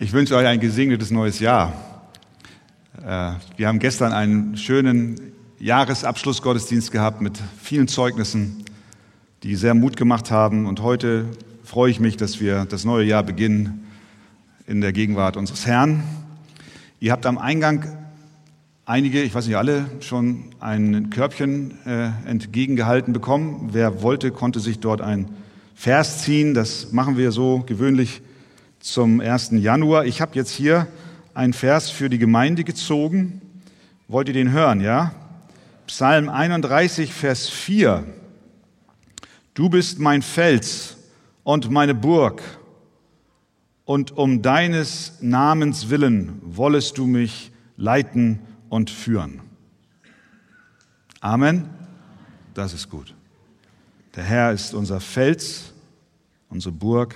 Ich wünsche euch ein gesegnetes neues Jahr. Äh, wir haben gestern einen schönen Jahresabschlussgottesdienst gehabt mit vielen Zeugnissen, die sehr Mut gemacht haben. Und heute freue ich mich, dass wir das neue Jahr beginnen in der Gegenwart unseres Herrn. Ihr habt am Eingang einige, ich weiß nicht alle, schon ein Körbchen äh, entgegengehalten bekommen. Wer wollte, konnte sich dort ein Vers ziehen. Das machen wir so gewöhnlich zum 1. Januar. Ich habe jetzt hier einen Vers für die Gemeinde gezogen. Wollt ihr den hören, ja? Psalm 31, Vers 4. Du bist mein Fels und meine Burg, und um deines Namens willen wollest du mich leiten und führen. Amen. Das ist gut. Der Herr ist unser Fels, unsere Burg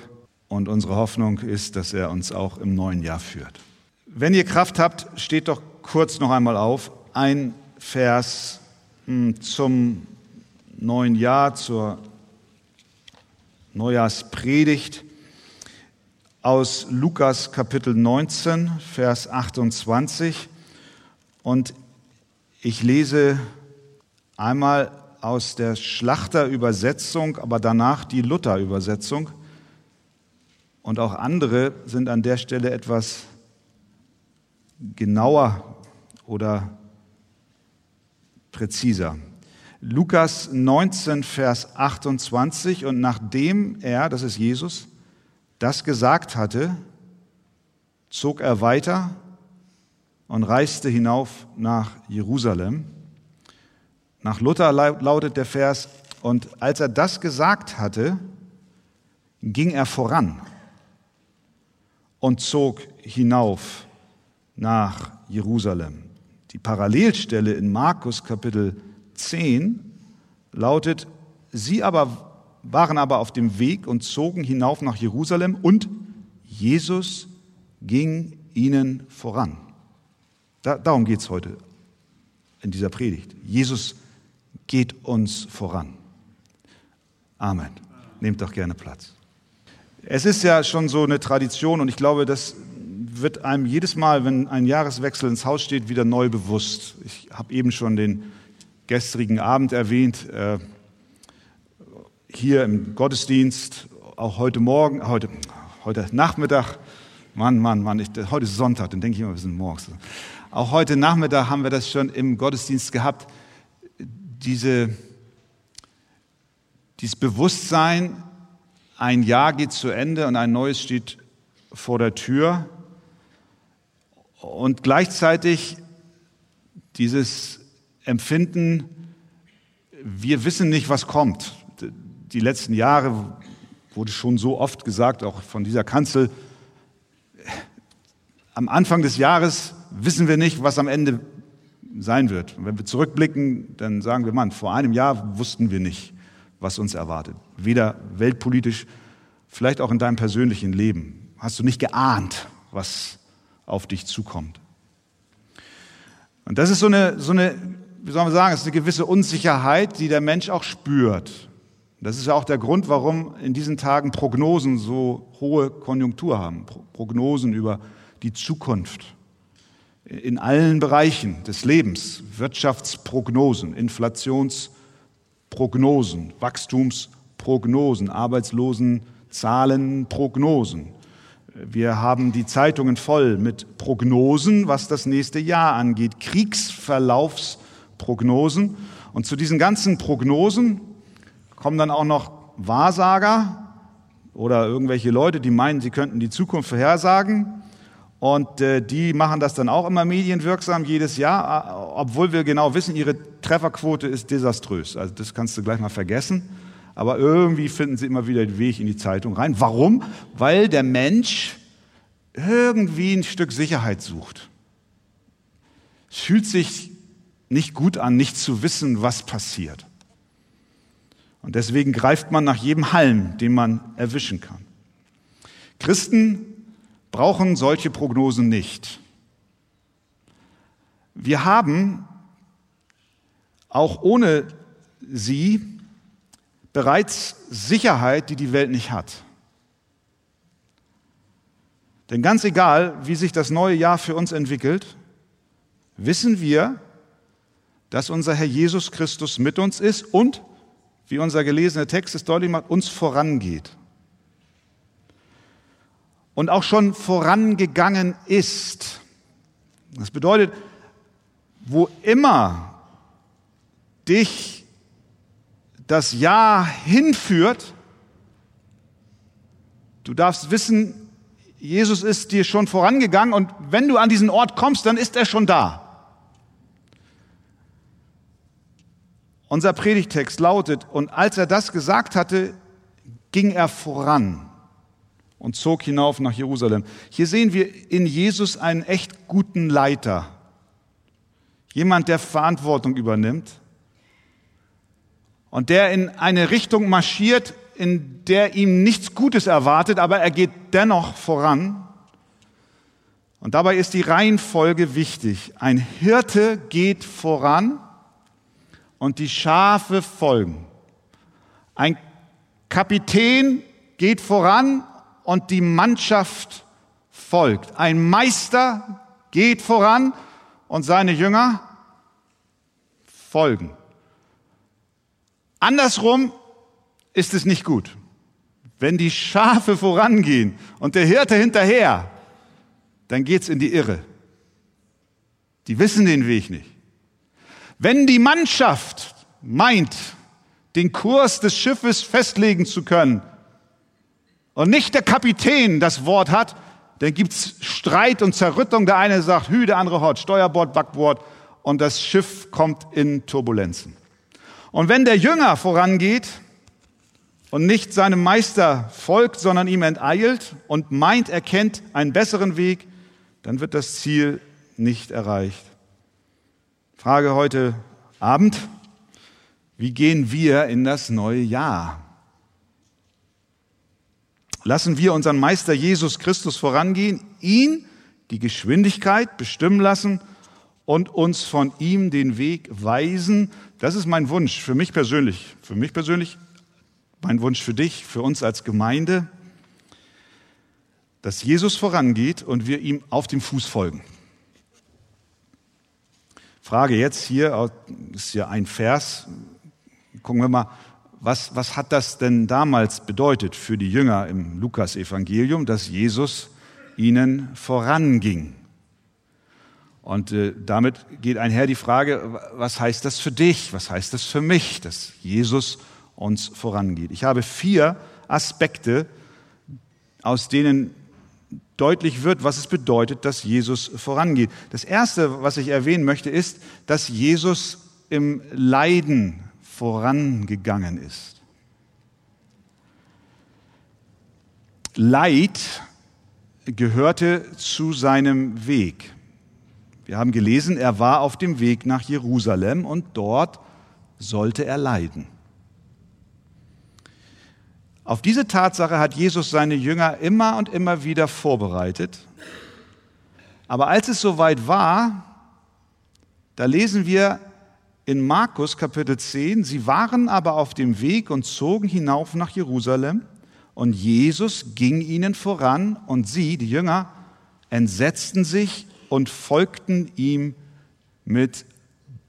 und unsere Hoffnung ist, dass er uns auch im neuen Jahr führt. Wenn ihr Kraft habt, steht doch kurz noch einmal auf. Ein Vers hm, zum neuen Jahr, zur Neujahrspredigt aus Lukas Kapitel 19, Vers 28. Und ich lese einmal aus der Schlachterübersetzung, aber danach die Luther-Übersetzung. Und auch andere sind an der Stelle etwas genauer oder präziser. Lukas 19, Vers 28, und nachdem er, das ist Jesus, das gesagt hatte, zog er weiter und reiste hinauf nach Jerusalem. Nach Luther lautet der Vers, und als er das gesagt hatte, ging er voran und zog hinauf nach Jerusalem. Die Parallelstelle in Markus Kapitel 10 lautet, sie aber waren aber auf dem Weg und zogen hinauf nach Jerusalem und Jesus ging ihnen voran. Da, darum geht es heute in dieser Predigt. Jesus geht uns voran. Amen. Nehmt doch gerne Platz. Es ist ja schon so eine Tradition und ich glaube, das wird einem jedes Mal, wenn ein Jahreswechsel ins Haus steht, wieder neu bewusst. Ich habe eben schon den gestrigen Abend erwähnt, äh, hier im Gottesdienst, auch heute Morgen, heute, heute Nachmittag, Mann, Mann, Mann, ich, heute ist Sonntag, dann denke ich immer, wir sind morgens. Auch heute Nachmittag haben wir das schon im Gottesdienst gehabt, diese, dieses Bewusstsein, ein Jahr geht zu Ende und ein neues steht vor der Tür. Und gleichzeitig dieses Empfinden, wir wissen nicht, was kommt. Die letzten Jahre wurde schon so oft gesagt, auch von dieser Kanzel, am Anfang des Jahres wissen wir nicht, was am Ende sein wird. Und wenn wir zurückblicken, dann sagen wir, Mann, vor einem Jahr wussten wir nicht, was uns erwartet. Weder weltpolitisch, vielleicht auch in deinem persönlichen Leben. Hast du nicht geahnt, was auf dich zukommt. Und das ist so eine, so eine, wie soll man sagen, es ist eine gewisse Unsicherheit, die der Mensch auch spürt. Das ist ja auch der Grund, warum in diesen Tagen Prognosen so hohe Konjunktur haben. Prognosen über die Zukunft. In allen Bereichen des Lebens. Wirtschaftsprognosen, Inflationsprognosen. Prognosen, Wachstumsprognosen, Arbeitslosenzahlen, Prognosen. Wir haben die Zeitungen voll mit Prognosen, was das nächste Jahr angeht, Kriegsverlaufsprognosen. Und zu diesen ganzen Prognosen kommen dann auch noch Wahrsager oder irgendwelche Leute, die meinen, sie könnten die Zukunft vorhersagen. Und äh, die machen das dann auch immer medienwirksam jedes Jahr, obwohl wir genau wissen, ihre Trefferquote ist desaströs. Also das kannst du gleich mal vergessen. Aber irgendwie finden sie immer wieder den Weg in die Zeitung rein. Warum? Weil der Mensch irgendwie ein Stück Sicherheit sucht. Es fühlt sich nicht gut an, nicht zu wissen, was passiert. Und deswegen greift man nach jedem Halm, den man erwischen kann. Christen brauchen solche Prognosen nicht. Wir haben auch ohne sie bereits Sicherheit, die die Welt nicht hat. Denn ganz egal, wie sich das neue Jahr für uns entwickelt, wissen wir, dass unser Herr Jesus Christus mit uns ist und, wie unser gelesener Text es deutlich macht, uns vorangeht. Und auch schon vorangegangen ist. Das bedeutet, wo immer dich das Jahr hinführt, du darfst wissen, Jesus ist dir schon vorangegangen und wenn du an diesen Ort kommst, dann ist er schon da. Unser Predigtext lautet, und als er das gesagt hatte, ging er voran und zog hinauf nach Jerusalem. Hier sehen wir in Jesus einen echt guten Leiter. Jemand, der Verantwortung übernimmt und der in eine Richtung marschiert, in der ihm nichts Gutes erwartet, aber er geht dennoch voran. Und dabei ist die Reihenfolge wichtig. Ein Hirte geht voran und die Schafe folgen. Ein Kapitän geht voran und die Mannschaft folgt. Ein Meister geht voran und seine Jünger folgen. Andersrum ist es nicht gut. Wenn die Schafe vorangehen und der Hirte hinterher, dann geht's in die Irre. Die wissen den Weg nicht. Wenn die Mannschaft meint, den Kurs des Schiffes festlegen zu können und nicht der Kapitän das Wort hat, dann gibt's Streit und Zerrüttung. Der eine sagt Hü, der andere Hort, Steuerbord, Backbord und das Schiff kommt in Turbulenzen. Und wenn der Jünger vorangeht und nicht seinem Meister folgt, sondern ihm enteilt und meint, er kennt einen besseren Weg, dann wird das Ziel nicht erreicht. Frage heute Abend, wie gehen wir in das neue Jahr? Lassen wir unseren Meister Jesus Christus vorangehen, ihn die Geschwindigkeit bestimmen lassen und uns von ihm den Weg weisen. Das ist mein Wunsch für mich persönlich. Für mich persönlich, mein Wunsch für dich, für uns als Gemeinde, dass Jesus vorangeht und wir ihm auf dem Fuß folgen. Frage jetzt hier, ist ja ein Vers, gucken wir mal, was, was hat das denn damals bedeutet für die Jünger im Lukas-Evangelium, dass Jesus ihnen voranging? Und äh, damit geht einher die Frage, was heißt das für dich? Was heißt das für mich, dass Jesus uns vorangeht? Ich habe vier Aspekte, aus denen deutlich wird, was es bedeutet, dass Jesus vorangeht. Das erste, was ich erwähnen möchte, ist, dass Jesus im Leiden vorangegangen ist. Leid gehörte zu seinem Weg. Wir haben gelesen, er war auf dem Weg nach Jerusalem und dort sollte er leiden. Auf diese Tatsache hat Jesus seine Jünger immer und immer wieder vorbereitet. Aber als es soweit war, da lesen wir, in Markus Kapitel 10, sie waren aber auf dem Weg und zogen hinauf nach Jerusalem und Jesus ging ihnen voran und sie, die Jünger, entsetzten sich und folgten ihm mit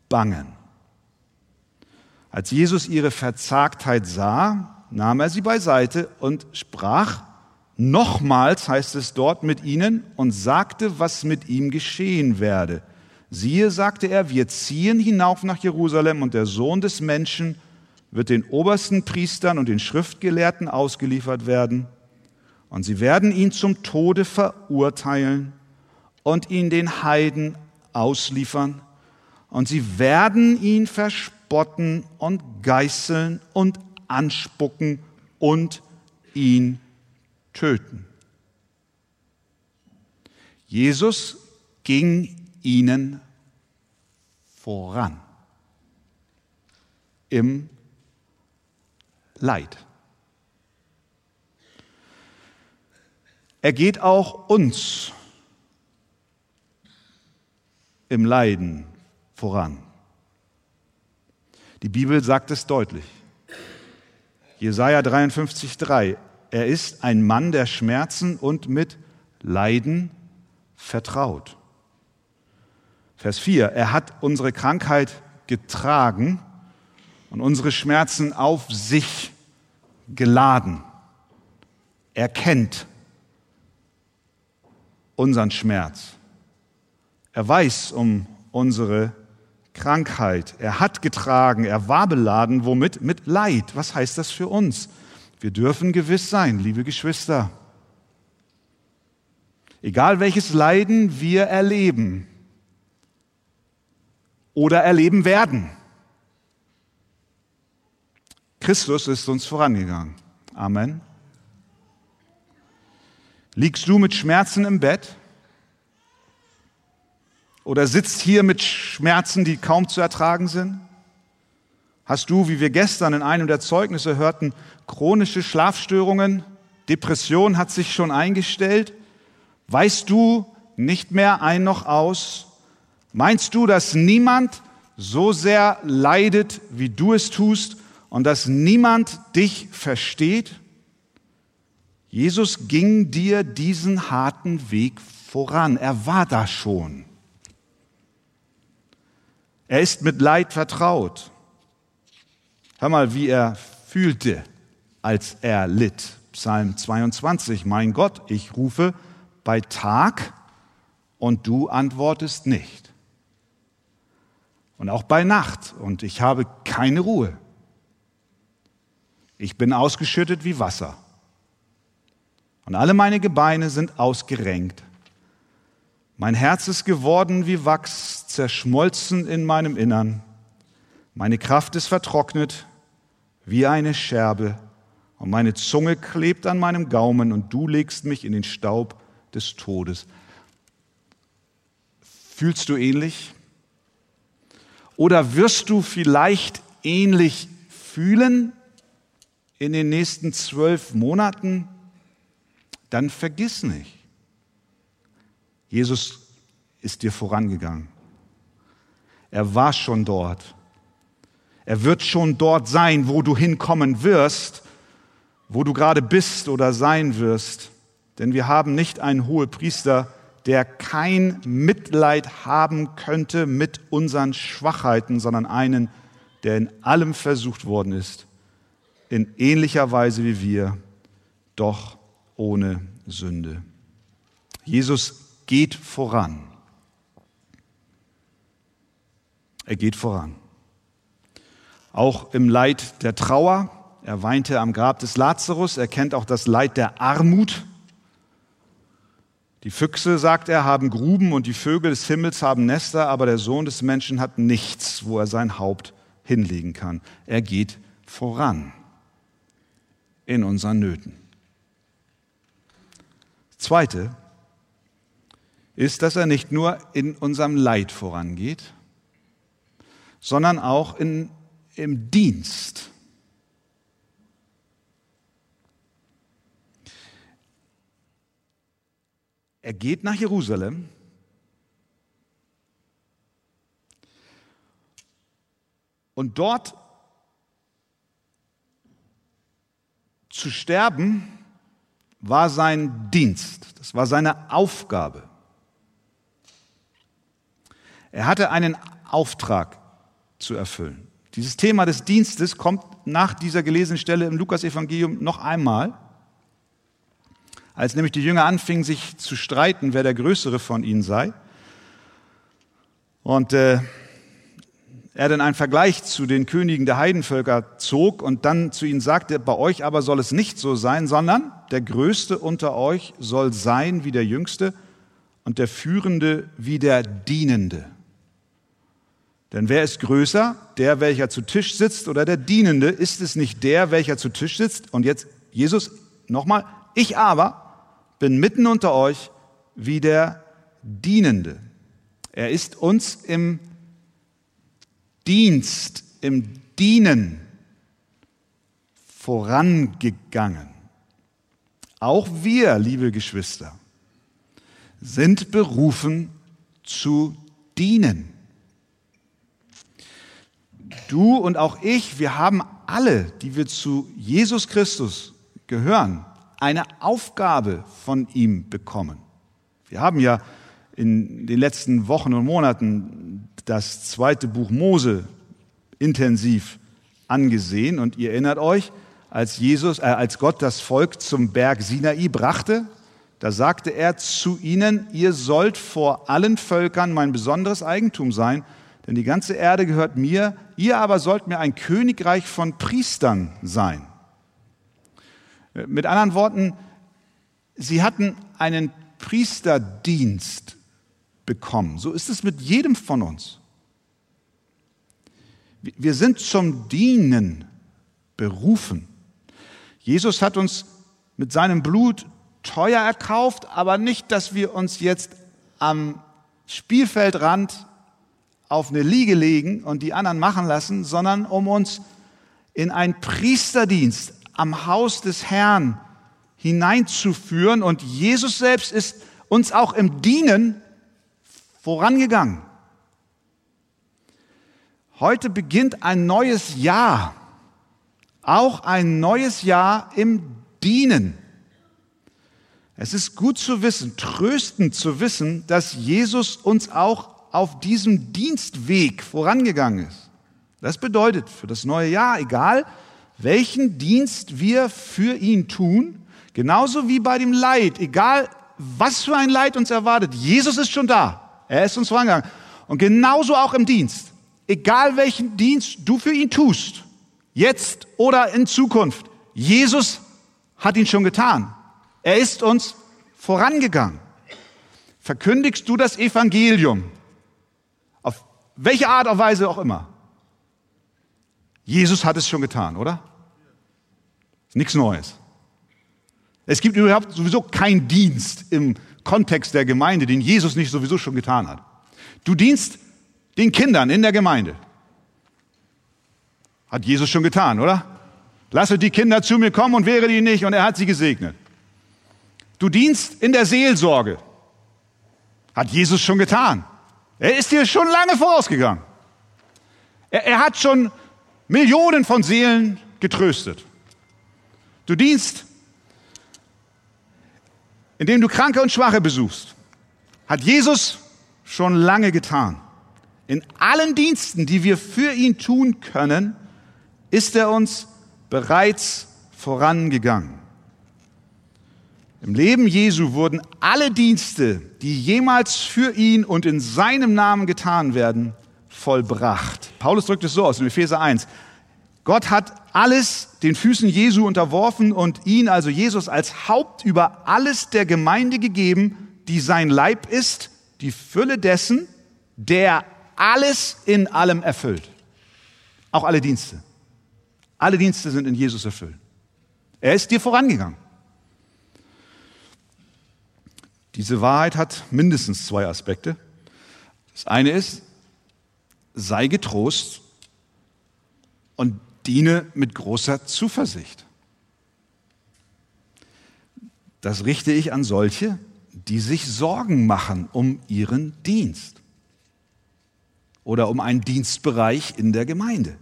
Bangen. Als Jesus ihre Verzagtheit sah, nahm er sie beiseite und sprach, nochmals heißt es dort mit ihnen und sagte, was mit ihm geschehen werde. Siehe, sagte er, wir ziehen hinauf nach Jerusalem und der Sohn des Menschen wird den obersten Priestern und den Schriftgelehrten ausgeliefert werden. Und sie werden ihn zum Tode verurteilen und ihn den Heiden ausliefern. Und sie werden ihn verspotten und geißeln und anspucken und ihn töten. Jesus ging ihnen voran im Leid. Er geht auch uns im Leiden voran. Die Bibel sagt es deutlich. Jesaja 53,3. Er ist ein Mann der Schmerzen und mit Leiden vertraut. Vers 4, er hat unsere Krankheit getragen und unsere Schmerzen auf sich geladen. Er kennt unseren Schmerz. Er weiß um unsere Krankheit. Er hat getragen, er war beladen, womit? Mit Leid. Was heißt das für uns? Wir dürfen gewiss sein, liebe Geschwister. Egal welches Leiden wir erleben oder erleben werden. Christus ist uns vorangegangen. Amen. Liegst du mit Schmerzen im Bett? Oder sitzt hier mit Schmerzen, die kaum zu ertragen sind? Hast du, wie wir gestern in einem der Zeugnisse hörten, chronische Schlafstörungen? Depression hat sich schon eingestellt? Weißt du nicht mehr ein noch aus? Meinst du, dass niemand so sehr leidet, wie du es tust und dass niemand dich versteht? Jesus ging dir diesen harten Weg voran. Er war da schon. Er ist mit Leid vertraut. Hör mal, wie er fühlte, als er litt. Psalm 22, mein Gott, ich rufe bei Tag und du antwortest nicht. Und auch bei Nacht und ich habe keine Ruhe. Ich bin ausgeschüttet wie Wasser und alle meine Gebeine sind ausgerenkt. Mein Herz ist geworden wie Wachs, zerschmolzen in meinem Innern. Meine Kraft ist vertrocknet wie eine Scherbe und meine Zunge klebt an meinem Gaumen und du legst mich in den Staub des Todes. Fühlst du ähnlich? Oder wirst du vielleicht ähnlich fühlen in den nächsten zwölf Monaten? Dann vergiss nicht, Jesus ist dir vorangegangen. Er war schon dort. Er wird schon dort sein, wo du hinkommen wirst, wo du gerade bist oder sein wirst. Denn wir haben nicht einen Hohepriester, der kein Mitleid haben könnte mit unseren Schwachheiten, sondern einen, der in allem versucht worden ist, in ähnlicher Weise wie wir, doch ohne Sünde. Jesus geht voran. Er geht voran. Auch im Leid der Trauer. Er weinte am Grab des Lazarus. Er kennt auch das Leid der Armut. Die Füchse, sagt er, haben Gruben und die Vögel des Himmels haben Nester, aber der Sohn des Menschen hat nichts, wo er sein Haupt hinlegen kann. Er geht voran in unseren Nöten. Zweite, ist, dass er nicht nur in unserem Leid vorangeht, sondern auch in, im Dienst. Er geht nach Jerusalem und dort zu sterben war sein Dienst, das war seine Aufgabe. Er hatte einen Auftrag zu erfüllen. Dieses Thema des Dienstes kommt nach dieser gelesenen Stelle im Lukasevangelium noch einmal, als nämlich die Jünger anfingen, sich zu streiten, wer der Größere von ihnen sei. Und äh, er dann einen Vergleich zu den Königen der Heidenvölker zog und dann zu ihnen sagte, bei euch aber soll es nicht so sein, sondern der Größte unter euch soll sein wie der Jüngste und der Führende wie der Dienende. Denn wer ist größer? Der, welcher zu Tisch sitzt oder der Dienende? Ist es nicht der, welcher zu Tisch sitzt? Und jetzt Jesus nochmal, ich aber bin mitten unter euch wie der Dienende. Er ist uns im Dienst, im Dienen vorangegangen. Auch wir, liebe Geschwister, sind berufen zu dienen. Du und auch ich, wir haben alle, die wir zu Jesus Christus gehören, eine Aufgabe von ihm bekommen. Wir haben ja in den letzten Wochen und Monaten das zweite Buch Mose intensiv angesehen und ihr erinnert euch, als Jesus, äh, als Gott das Volk zum Berg Sinai brachte, da sagte er zu ihnen, ihr sollt vor allen Völkern mein besonderes Eigentum sein, denn die ganze Erde gehört mir, ihr aber sollt mir ein Königreich von Priestern sein. Mit anderen Worten, sie hatten einen Priesterdienst bekommen. So ist es mit jedem von uns. Wir sind zum Dienen berufen. Jesus hat uns mit seinem Blut teuer erkauft, aber nicht, dass wir uns jetzt am Spielfeldrand auf eine Liege legen und die anderen machen lassen, sondern um uns in einen Priesterdienst am Haus des Herrn hineinzuführen. Und Jesus selbst ist uns auch im Dienen vorangegangen. Heute beginnt ein neues Jahr, auch ein neues Jahr im Dienen. Es ist gut zu wissen, tröstend zu wissen, dass Jesus uns auch auf diesem Dienstweg vorangegangen ist. Das bedeutet für das neue Jahr, egal welchen Dienst wir für ihn tun, genauso wie bei dem Leid, egal was für ein Leid uns erwartet, Jesus ist schon da. Er ist uns vorangegangen. Und genauso auch im Dienst. Egal welchen Dienst du für ihn tust, jetzt oder in Zukunft, Jesus hat ihn schon getan. Er ist uns vorangegangen. Verkündigst du das Evangelium, auf welche Art und Weise auch immer. Jesus hat es schon getan, oder? Ist nichts Neues. Es gibt überhaupt sowieso keinen Dienst im Kontext der Gemeinde, den Jesus nicht sowieso schon getan hat. Du dienst den Kindern in der Gemeinde. Hat Jesus schon getan, oder? Lasse die Kinder zu mir kommen und wehre die nicht und er hat sie gesegnet. Du dienst in der Seelsorge. Hat Jesus schon getan. Er ist dir schon lange vorausgegangen. Er, er hat schon Millionen von Seelen getröstet. Du dienst, indem du Kranke und Schwache besuchst. Hat Jesus schon lange getan. In allen Diensten, die wir für ihn tun können, ist er uns bereits vorangegangen. Im Leben Jesu wurden alle Dienste, die jemals für ihn und in seinem Namen getan werden, vollbracht. Paulus drückt es so aus in Epheser 1. Gott hat alles den Füßen Jesu unterworfen und ihn, also Jesus, als Haupt über alles der Gemeinde gegeben, die sein Leib ist, die Fülle dessen, der alles in allem erfüllt. Auch alle Dienste. Alle Dienste sind in Jesus erfüllt. Er ist dir vorangegangen. Diese Wahrheit hat mindestens zwei Aspekte. Das eine ist, sei getrost und diene mit großer Zuversicht. Das richte ich an solche, die sich Sorgen machen um ihren Dienst oder um einen Dienstbereich in der Gemeinde.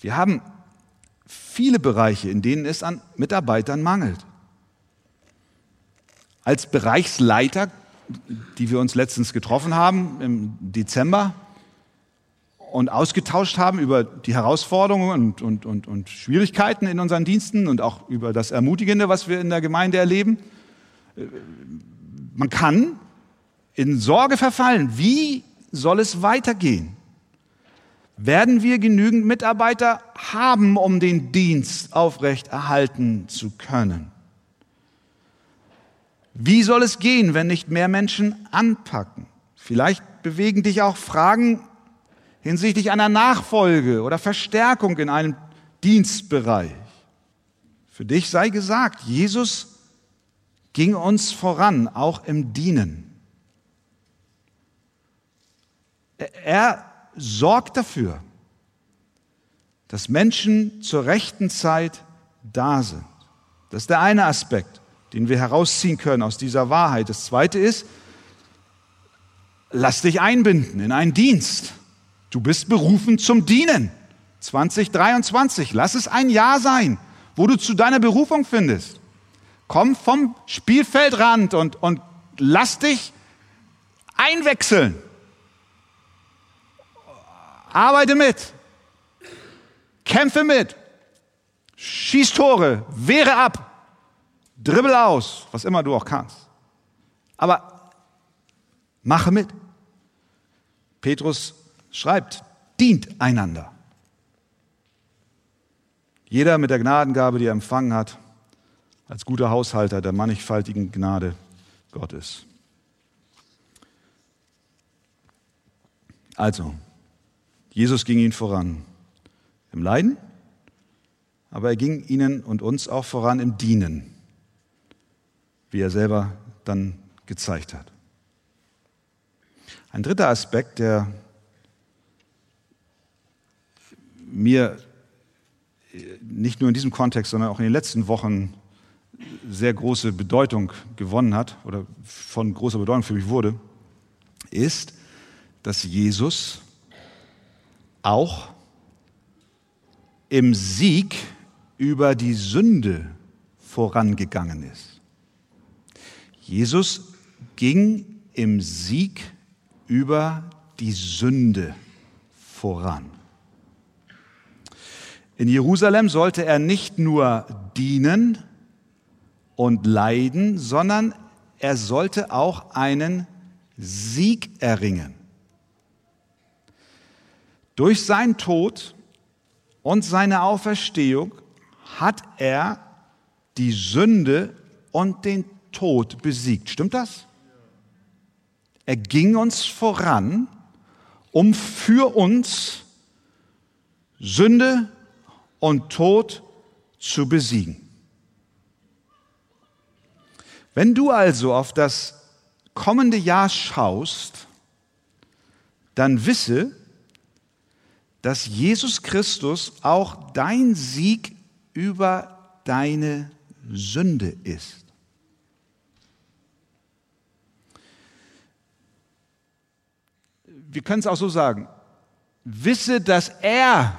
Wir haben viele Bereiche, in denen es an Mitarbeitern mangelt. Als Bereichsleiter, die wir uns letztens getroffen haben im Dezember und ausgetauscht haben über die Herausforderungen und, und, und, und Schwierigkeiten in unseren Diensten und auch über das Ermutigende, was wir in der Gemeinde erleben. Man kann in Sorge verfallen. Wie soll es weitergehen? Werden wir genügend Mitarbeiter haben, um den Dienst aufrechterhalten zu können? Wie soll es gehen, wenn nicht mehr Menschen anpacken? Vielleicht bewegen dich auch Fragen hinsichtlich einer Nachfolge oder Verstärkung in einem Dienstbereich. Für dich sei gesagt, Jesus ging uns voran, auch im Dienen. Er sorgt dafür, dass Menschen zur rechten Zeit da sind. Das ist der eine Aspekt den wir herausziehen können aus dieser Wahrheit. Das zweite ist, lass dich einbinden in einen Dienst. Du bist berufen zum Dienen. 2023, lass es ein Jahr sein, wo du zu deiner Berufung findest, Komm vom Spielfeldrand und, und lass dich einwechseln. Arbeite mit. Kämpfe mit. Schieß Tore. Wehre ab. Dribbel aus. Was immer du auch kannst. Aber mache mit. Petrus schreibt, dient einander. Jeder mit der Gnadengabe, die er empfangen hat, als guter Haushalter der mannigfaltigen Gnade Gottes. Also, Jesus ging ihnen voran im Leiden, aber er ging ihnen und uns auch voran im Dienen, wie er selber dann gezeigt hat. Ein dritter Aspekt, der mir nicht nur in diesem Kontext, sondern auch in den letzten Wochen sehr große Bedeutung gewonnen hat oder von großer Bedeutung für mich wurde, ist, dass Jesus auch im Sieg über die Sünde vorangegangen ist. Jesus ging im Sieg über die Sünde voran. In Jerusalem sollte er nicht nur dienen und leiden, sondern er sollte auch einen Sieg erringen. Durch seinen Tod und seine Auferstehung hat er die Sünde und den Tod besiegt. Stimmt das? Er ging uns voran, um für uns Sünde und Tod zu besiegen. Wenn du also auf das kommende Jahr schaust, dann wisse, dass Jesus Christus auch dein Sieg über deine Sünde ist. Wir können es auch so sagen. Wisse, dass er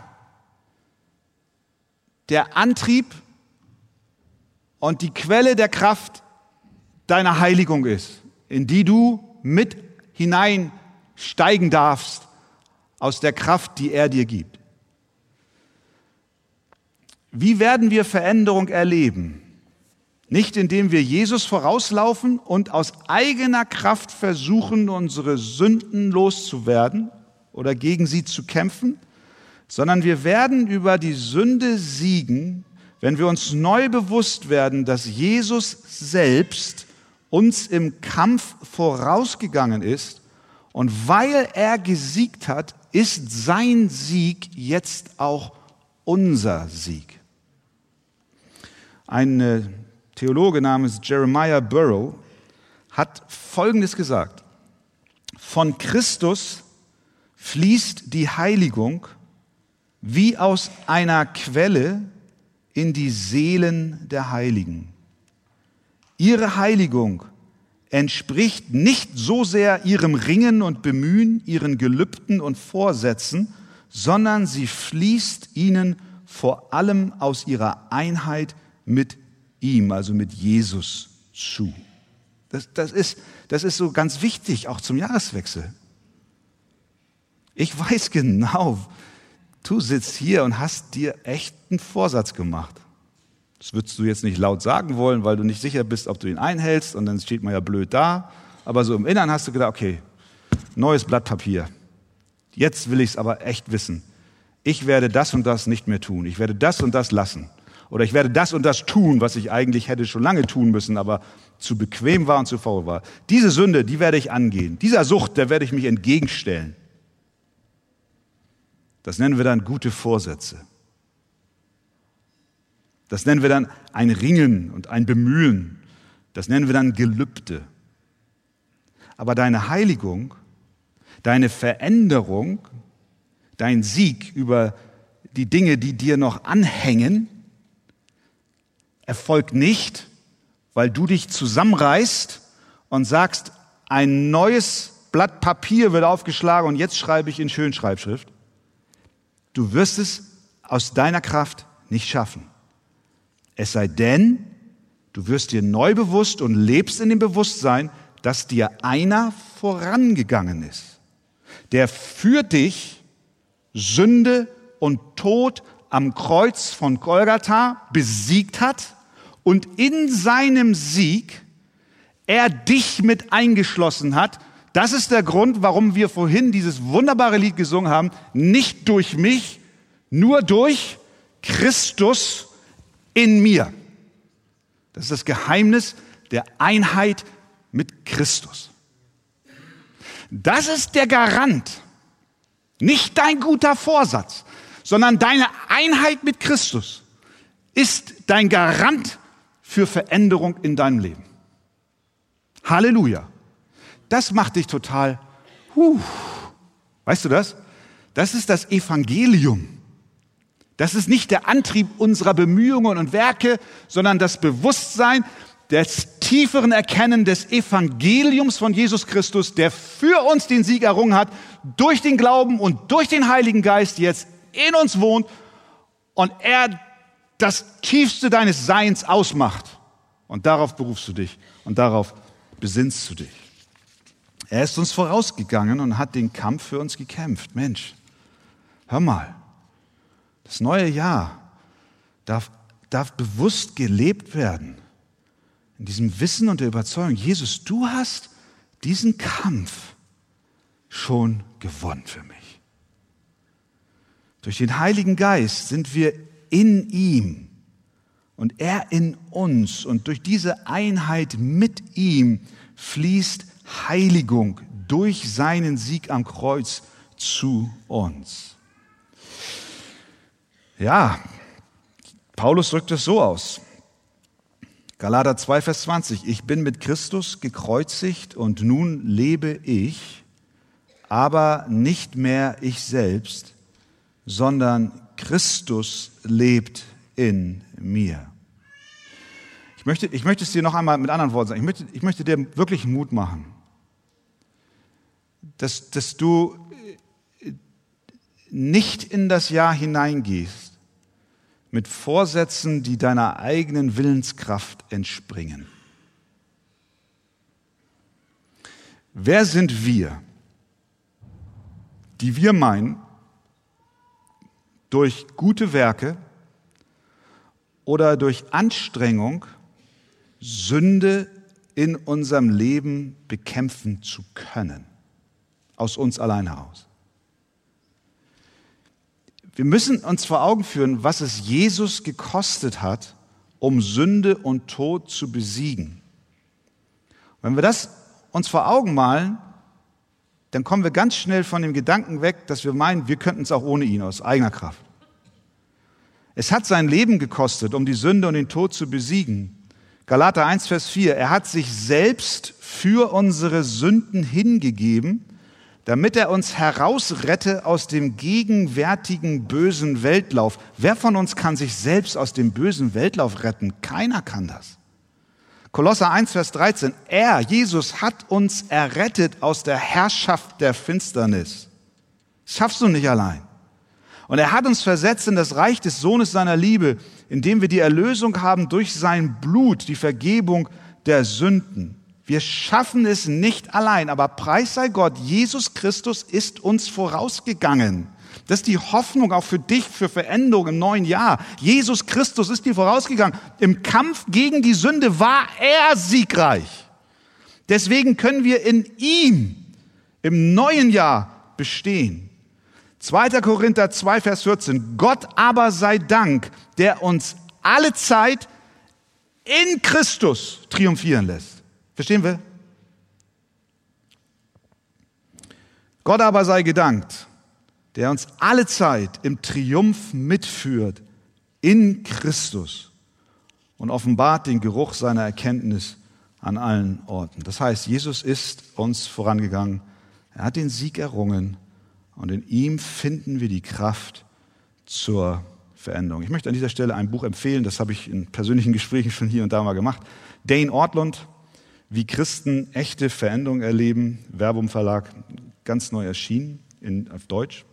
der Antrieb und die Quelle der Kraft deiner Heiligung ist, in die du mit hineinsteigen darfst aus der Kraft, die er dir gibt. Wie werden wir Veränderung erleben? Nicht indem wir Jesus vorauslaufen und aus eigener Kraft versuchen, unsere Sünden loszuwerden oder gegen sie zu kämpfen, sondern wir werden über die Sünde siegen, wenn wir uns neu bewusst werden, dass Jesus selbst uns im Kampf vorausgegangen ist und weil er gesiegt hat, ist sein Sieg jetzt auch unser Sieg. Ein äh, Theologe namens Jeremiah Burrow hat Folgendes gesagt. Von Christus fließt die Heiligung wie aus einer Quelle in die Seelen der Heiligen. Ihre Heiligung entspricht nicht so sehr ihrem Ringen und Bemühen, ihren Gelübden und Vorsätzen, sondern sie fließt ihnen vor allem aus ihrer Einheit mit ihm, also mit Jesus zu. Das, das, ist, das ist so ganz wichtig, auch zum Jahreswechsel. Ich weiß genau, du sitzt hier und hast dir echt einen Vorsatz gemacht. Das würdest du jetzt nicht laut sagen wollen, weil du nicht sicher bist, ob du ihn einhältst und dann steht man ja blöd da. Aber so im Innern hast du gedacht, okay, neues Blatt Papier. Jetzt will ich es aber echt wissen. Ich werde das und das nicht mehr tun. Ich werde das und das lassen. Oder ich werde das und das tun, was ich eigentlich hätte schon lange tun müssen, aber zu bequem war und zu faul war. Diese Sünde, die werde ich angehen. Dieser Sucht, der werde ich mich entgegenstellen. Das nennen wir dann gute Vorsätze. Das nennen wir dann ein Ringen und ein Bemühen. Das nennen wir dann Gelübde. Aber deine Heiligung, deine Veränderung, dein Sieg über die Dinge, die dir noch anhängen, erfolgt nicht, weil du dich zusammenreißt und sagst, ein neues Blatt Papier wird aufgeschlagen und jetzt schreibe ich in Schönschreibschrift, Du wirst es aus deiner Kraft nicht schaffen. Es sei denn, Du wirst dir neu bewusst und lebst in dem Bewusstsein, dass dir einer vorangegangen ist, der für dich Sünde und Tod am Kreuz von Golgatha besiegt hat und in seinem Sieg er dich mit eingeschlossen hat. Das ist der Grund, warum wir vorhin dieses wunderbare Lied gesungen haben. Nicht durch mich, nur durch Christus in mir. Das ist das Geheimnis der Einheit mit Christus. Das ist der Garant. Nicht dein guter Vorsatz, sondern deine Einheit mit Christus ist dein Garant für Veränderung in deinem Leben. Halleluja. Das macht dich total, huh. weißt du das? Das ist das Evangelium. Das ist nicht der Antrieb unserer Bemühungen und Werke, sondern das Bewusstsein des tieferen Erkennen des Evangeliums von Jesus Christus, der für uns den Sieg errungen hat, durch den Glauben und durch den Heiligen Geist jetzt in uns wohnt und er das Tiefste deines Seins ausmacht. Und darauf berufst du dich und darauf besinnst du dich. Er ist uns vorausgegangen und hat den Kampf für uns gekämpft. Mensch, hör mal, das neue Jahr darf, darf bewusst gelebt werden. In diesem Wissen und der Überzeugung, Jesus, du hast diesen Kampf schon gewonnen für mich. Durch den Heiligen Geist sind wir in ihm und er in uns und durch diese Einheit mit ihm fließt Heiligung durch seinen Sieg am Kreuz zu uns. Ja, Paulus drückt es so aus. Galater 2, Vers 20. Ich bin mit Christus gekreuzigt und nun lebe ich, aber nicht mehr ich selbst, sondern Christus lebt in mir. Ich möchte, ich möchte es dir noch einmal mit anderen Worten sagen. Ich möchte, ich möchte dir wirklich Mut machen, dass, dass du nicht in das Jahr hineingehst mit Vorsätzen, die deiner eigenen Willenskraft entspringen. Wer sind wir, die wir meinen, durch gute Werke oder durch Anstrengung Sünde in unserem Leben bekämpfen zu können, aus uns allein heraus? Wir müssen uns vor Augen führen, was es Jesus gekostet hat, um Sünde und Tod zu besiegen. Wenn wir das uns vor Augen malen, dann kommen wir ganz schnell von dem Gedanken weg, dass wir meinen, wir könnten es auch ohne ihn aus eigener Kraft. Es hat sein Leben gekostet, um die Sünde und den Tod zu besiegen. Galater 1, Vers 4. Er hat sich selbst für unsere Sünden hingegeben, damit er uns herausrette aus dem gegenwärtigen bösen Weltlauf. Wer von uns kann sich selbst aus dem bösen Weltlauf retten? Keiner kann das. Kolosser 1, Vers 13. Er, Jesus, hat uns errettet aus der Herrschaft der Finsternis. Das schaffst du nicht allein. Und er hat uns versetzt in das Reich des Sohnes seiner Liebe, indem wir die Erlösung haben durch sein Blut, die Vergebung der Sünden. Wir schaffen es nicht allein, aber preis sei Gott, Jesus Christus ist uns vorausgegangen. Das ist die Hoffnung auch für dich, für Veränderung im neuen Jahr. Jesus Christus ist dir vorausgegangen. Im Kampf gegen die Sünde war er siegreich. Deswegen können wir in ihm im neuen Jahr bestehen. 2. Korinther 2, Vers 14. Gott aber sei Dank, der uns alle Zeit in Christus triumphieren lässt. Verstehen wir? Gott aber sei gedankt, der uns alle Zeit im Triumph mitführt in Christus und offenbart den Geruch seiner Erkenntnis an allen Orten. Das heißt, Jesus ist uns vorangegangen, er hat den Sieg errungen und in ihm finden wir die Kraft zur Veränderung. Ich möchte an dieser Stelle ein Buch empfehlen, das habe ich in persönlichen Gesprächen schon hier und da mal gemacht. Dane Ortlund, wie Christen echte Veränderung erleben. Verbum Verlag, ganz neu erschienen in, auf Deutsch.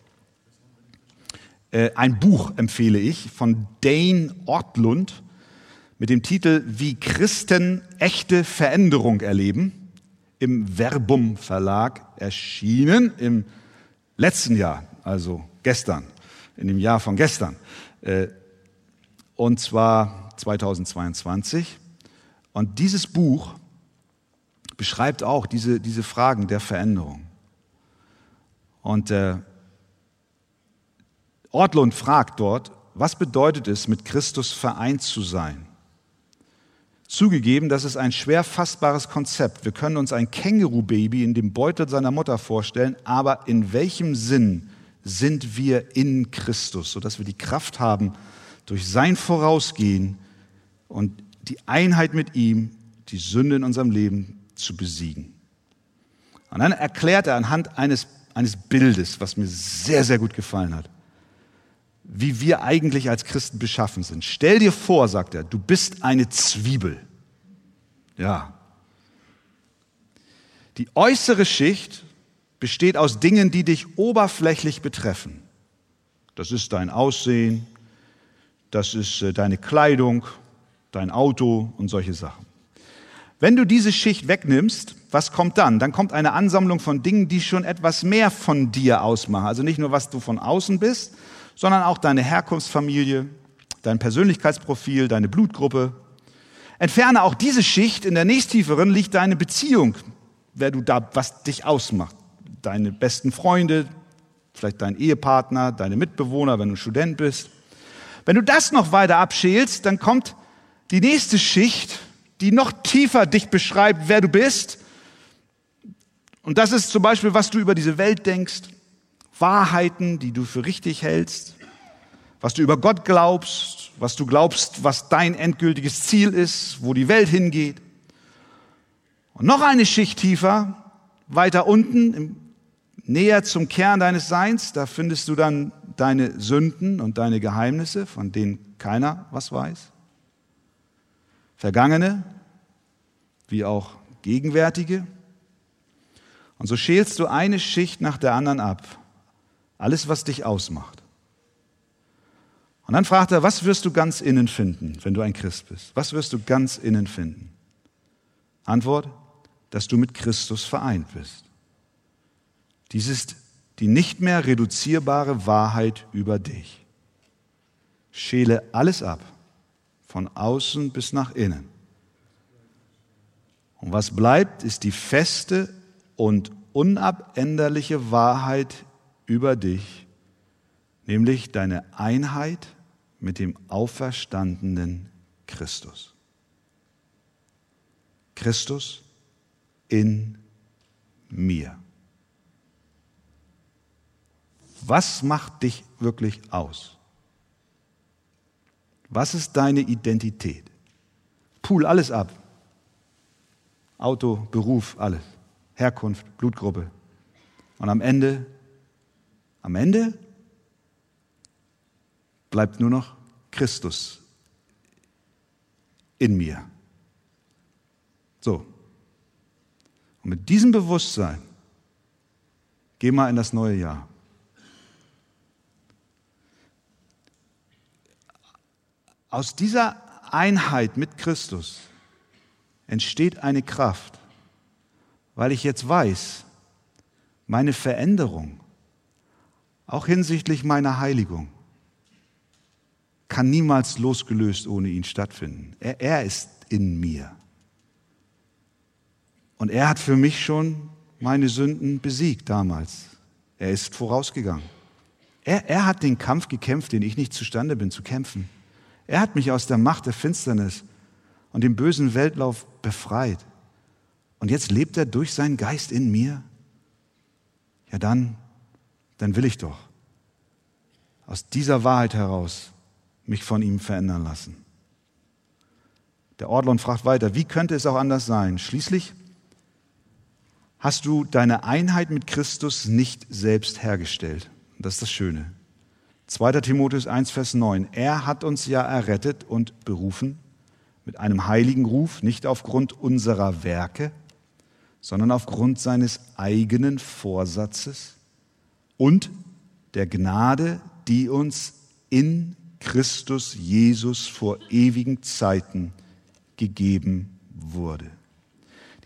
Äh, ein Buch empfehle ich von Dane Ortlund mit dem Titel Wie Christen echte Veränderung erleben im Verbum Verlag erschienen im letzten Jahr, also gestern, in dem Jahr von gestern. Äh, und zwar 2022. Und dieses Buch beschreibt auch diese, diese Fragen der Veränderung. Und äh, Ortlund fragt dort, was bedeutet es, mit Christus vereint zu sein? Zugegeben, das ist ein schwer fassbares Konzept. Wir können uns ein Känguru-Baby in dem Beutel seiner Mutter vorstellen, aber in welchem Sinn sind wir in Christus, sodass wir die Kraft haben, durch sein Vorausgehen und die Einheit mit ihm die Sünde in unserem Leben zu besiegen. Und dann erklärt er anhand eines, eines Bildes, was mir sehr, sehr gut gefallen hat, wie wir eigentlich als Christen beschaffen sind. Stell dir vor, sagt er, du bist eine Zwiebel. Ja. Die äußere Schicht besteht aus Dingen, die dich oberflächlich betreffen. Das ist dein Aussehen, das ist äh, deine Kleidung, dein Auto und solche Sachen. Wenn du diese Schicht wegnimmst, was kommt dann? Dann kommt eine Ansammlung von Dingen, die schon etwas mehr von dir ausmachen. Also nicht nur, was du von außen bist, sondern auch deine Herkunftsfamilie, dein Persönlichkeitsprofil, deine Blutgruppe. Entferne auch diese Schicht, in der nächstieferen liegt deine Beziehung, wer du da, was dich ausmacht. Deine besten Freunde, vielleicht dein Ehepartner, deine Mitbewohner, wenn du Student bist. Wenn du das noch weiter abschälst, dann kommt die nächste Schicht, die noch tiefer dich beschreibt, wer du bist. Und das ist zum Beispiel, was du über diese Welt denkst, Wahrheiten, die du für richtig hältst, was du über Gott glaubst, was du glaubst, was dein endgültiges Ziel ist, wo die Welt hingeht. Und noch eine Schicht tiefer, weiter unten, näher zum Kern deines Seins, da findest du dann deine Sünden und deine Geheimnisse, von denen keiner was weiß. Vergangene wie auch gegenwärtige. Und so schälst du eine Schicht nach der anderen ab. Alles, was dich ausmacht. Und dann fragt er, was wirst du ganz innen finden, wenn du ein Christ bist? Was wirst du ganz innen finden? Antwort, dass du mit Christus vereint bist. Dies ist die nicht mehr reduzierbare Wahrheit über dich. Schäle alles ab, von außen bis nach innen. Und was bleibt, ist die feste und unabänderliche Wahrheit über dich, nämlich deine Einheit mit dem auferstandenen Christus. Christus in mir. Was macht dich wirklich aus? Was ist deine Identität? Pool alles ab. Auto, Beruf, alles. Herkunft, Blutgruppe. Und am Ende, am Ende bleibt nur noch Christus in mir. So. Und mit diesem Bewusstsein geh mal in das neue Jahr. Aus dieser Einheit mit Christus entsteht eine Kraft, weil ich jetzt weiß, meine Veränderung, auch hinsichtlich meiner Heiligung, kann niemals losgelöst ohne ihn stattfinden. Er, er ist in mir. Und er hat für mich schon meine Sünden besiegt damals. Er ist vorausgegangen. Er, er hat den Kampf gekämpft, den ich nicht zustande bin zu kämpfen. Er hat mich aus der Macht der Finsternis und dem bösen Weltlauf befreit. Und jetzt lebt er durch seinen Geist in mir. Ja, dann, dann will ich doch aus dieser Wahrheit heraus mich von ihm verändern lassen. Der Ortlon fragt weiter, wie könnte es auch anders sein? Schließlich hast du deine Einheit mit Christus nicht selbst hergestellt. das ist das Schöne. 2. Timotheus 1, Vers 9. Er hat uns ja errettet und berufen mit einem heiligen Ruf, nicht aufgrund unserer Werke, sondern aufgrund seines eigenen Vorsatzes und der Gnade, die uns in Christus Jesus vor ewigen Zeiten gegeben wurde.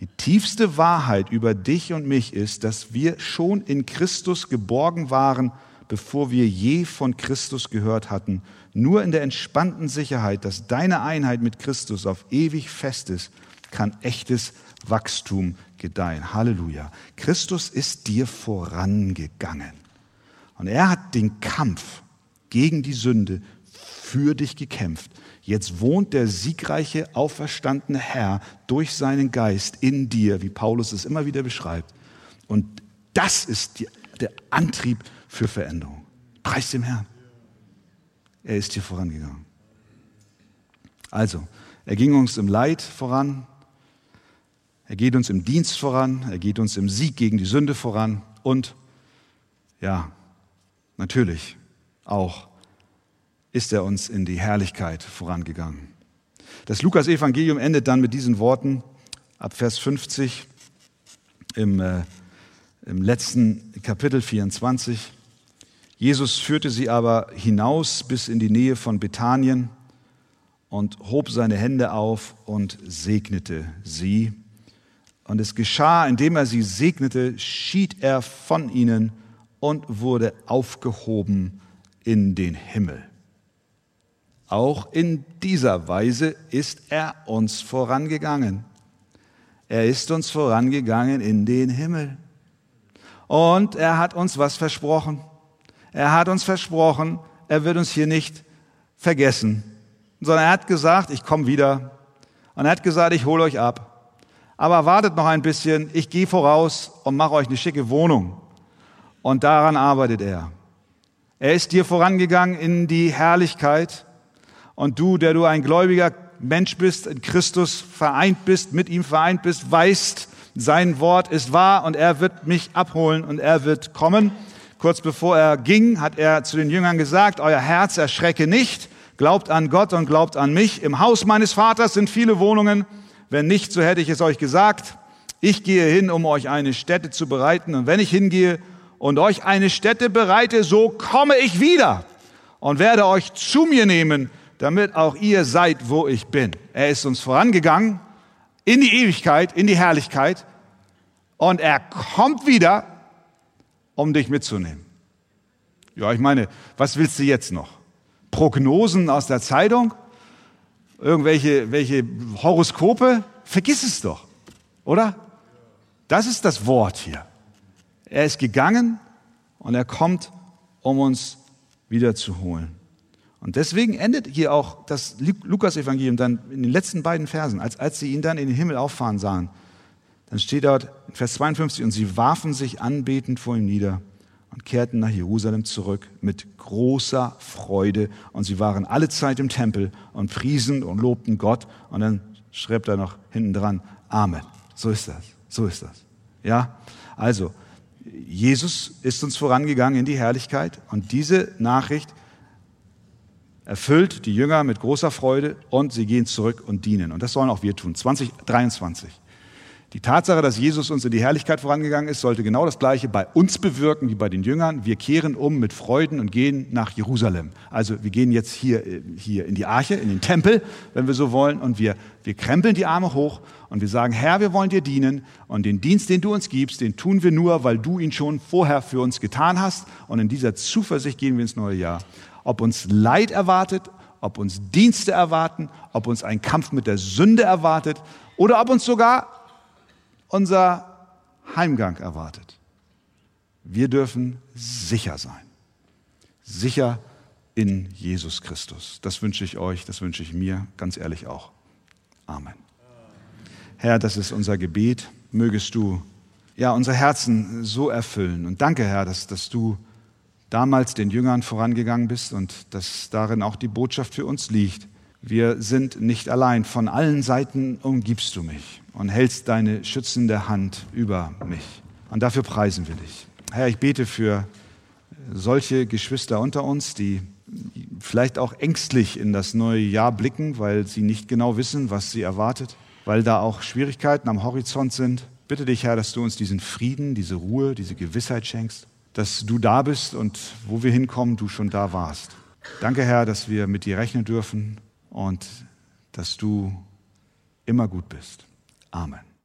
Die tiefste Wahrheit über dich und mich ist, dass wir schon in Christus geborgen waren, bevor wir je von Christus gehört hatten. Nur in der entspannten Sicherheit, dass deine Einheit mit Christus auf ewig fest ist, kann echtes Wachstum gedeihen. Halleluja. Christus ist dir vorangegangen. Und er hat den Kampf gegen die Sünde für dich gekämpft. Jetzt wohnt der siegreiche, auferstandene Herr durch seinen Geist in dir, wie Paulus es immer wieder beschreibt. Und das ist die, der Antrieb für Veränderung. Preis dem Herrn. Er ist hier vorangegangen. Also, er ging uns im Leid voran, er geht uns im Dienst voran, er geht uns im Sieg gegen die Sünde voran und, ja, natürlich auch ist er uns in die Herrlichkeit vorangegangen. Das Lukas-Evangelium endet dann mit diesen Worten ab Vers 50 im, äh, im letzten Kapitel 24. Jesus führte sie aber hinaus bis in die Nähe von Bethanien und hob seine Hände auf und segnete sie. Und es geschah, indem er sie segnete, schied er von ihnen und wurde aufgehoben in den Himmel. Auch in dieser Weise ist er uns vorangegangen. Er ist uns vorangegangen in den Himmel. Und er hat uns was versprochen. Er hat uns versprochen, er wird uns hier nicht vergessen, sondern er hat gesagt, ich komme wieder. Und er hat gesagt, ich hole euch ab. Aber wartet noch ein bisschen, ich gehe voraus und mache euch eine schicke Wohnung. Und daran arbeitet er. Er ist dir vorangegangen in die Herrlichkeit und du, der du ein gläubiger Mensch bist, in Christus vereint bist, mit ihm vereint bist, weißt, sein Wort ist wahr und er wird mich abholen und er wird kommen. Kurz bevor er ging, hat er zu den Jüngern gesagt, euer Herz erschrecke nicht, glaubt an Gott und glaubt an mich. Im Haus meines Vaters sind viele Wohnungen. Wenn nicht, so hätte ich es euch gesagt. Ich gehe hin, um euch eine Stätte zu bereiten. Und wenn ich hingehe und euch eine Stätte bereite, so komme ich wieder und werde euch zu mir nehmen, damit auch ihr seid, wo ich bin. Er ist uns vorangegangen in die Ewigkeit, in die Herrlichkeit und er kommt wieder, um dich mitzunehmen. Ja, ich meine, was willst du jetzt noch? Prognosen aus der Zeitung? Irgendwelche welche Horoskope? Vergiss es doch, oder? Das ist das Wort hier. Er ist gegangen und er kommt, um uns wiederzuholen. Und deswegen endet hier auch das Lukas-Evangelium dann in den letzten beiden Versen, als, als sie ihn dann in den Himmel auffahren sahen. Dann steht dort in Vers 52, und sie warfen sich anbetend vor ihm nieder und kehrten nach Jerusalem zurück mit großer Freude. Und sie waren alle Zeit im Tempel und priesen und lobten Gott. Und dann schreibt er noch hinten dran, Amen. So ist das. So ist das. Ja? Also, Jesus ist uns vorangegangen in die Herrlichkeit und diese Nachricht erfüllt die Jünger mit großer Freude und sie gehen zurück und dienen. Und das sollen auch wir tun. 2023. Die Tatsache, dass Jesus uns in die Herrlichkeit vorangegangen ist, sollte genau das Gleiche bei uns bewirken wie bei den Jüngern. Wir kehren um mit Freuden und gehen nach Jerusalem. Also wir gehen jetzt hier, hier in die Arche, in den Tempel, wenn wir so wollen, und wir, wir krempeln die Arme hoch und wir sagen, Herr, wir wollen dir dienen und den Dienst, den du uns gibst, den tun wir nur, weil du ihn schon vorher für uns getan hast. Und in dieser Zuversicht gehen wir ins neue Jahr ob uns Leid erwartet, ob uns Dienste erwarten, ob uns ein Kampf mit der Sünde erwartet oder ob uns sogar unser Heimgang erwartet. Wir dürfen sicher sein. Sicher in Jesus Christus. Das wünsche ich euch, das wünsche ich mir ganz ehrlich auch. Amen. Herr, das ist unser Gebet. Mögest du ja unser Herzen so erfüllen. Und danke, Herr, dass, dass du damals den Jüngern vorangegangen bist und dass darin auch die Botschaft für uns liegt. Wir sind nicht allein. Von allen Seiten umgibst du mich und hältst deine schützende Hand über mich. Und dafür preisen wir dich. Herr, ich bete für solche Geschwister unter uns, die vielleicht auch ängstlich in das neue Jahr blicken, weil sie nicht genau wissen, was sie erwartet, weil da auch Schwierigkeiten am Horizont sind. Bitte dich, Herr, dass du uns diesen Frieden, diese Ruhe, diese Gewissheit schenkst dass du da bist und wo wir hinkommen, du schon da warst. Danke, Herr, dass wir mit dir rechnen dürfen und dass du immer gut bist. Amen.